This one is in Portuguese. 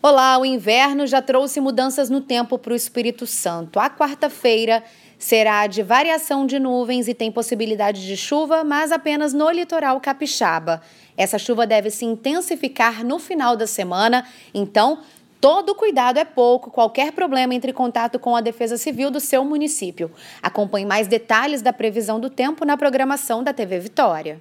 Olá, o inverno já trouxe mudanças no tempo para o Espírito Santo. A quarta-feira será de variação de nuvens e tem possibilidade de chuva, mas apenas no litoral capixaba. Essa chuva deve se intensificar no final da semana, então Todo cuidado é pouco, qualquer problema entre em contato com a Defesa Civil do seu município. Acompanhe mais detalhes da previsão do tempo na programação da TV Vitória.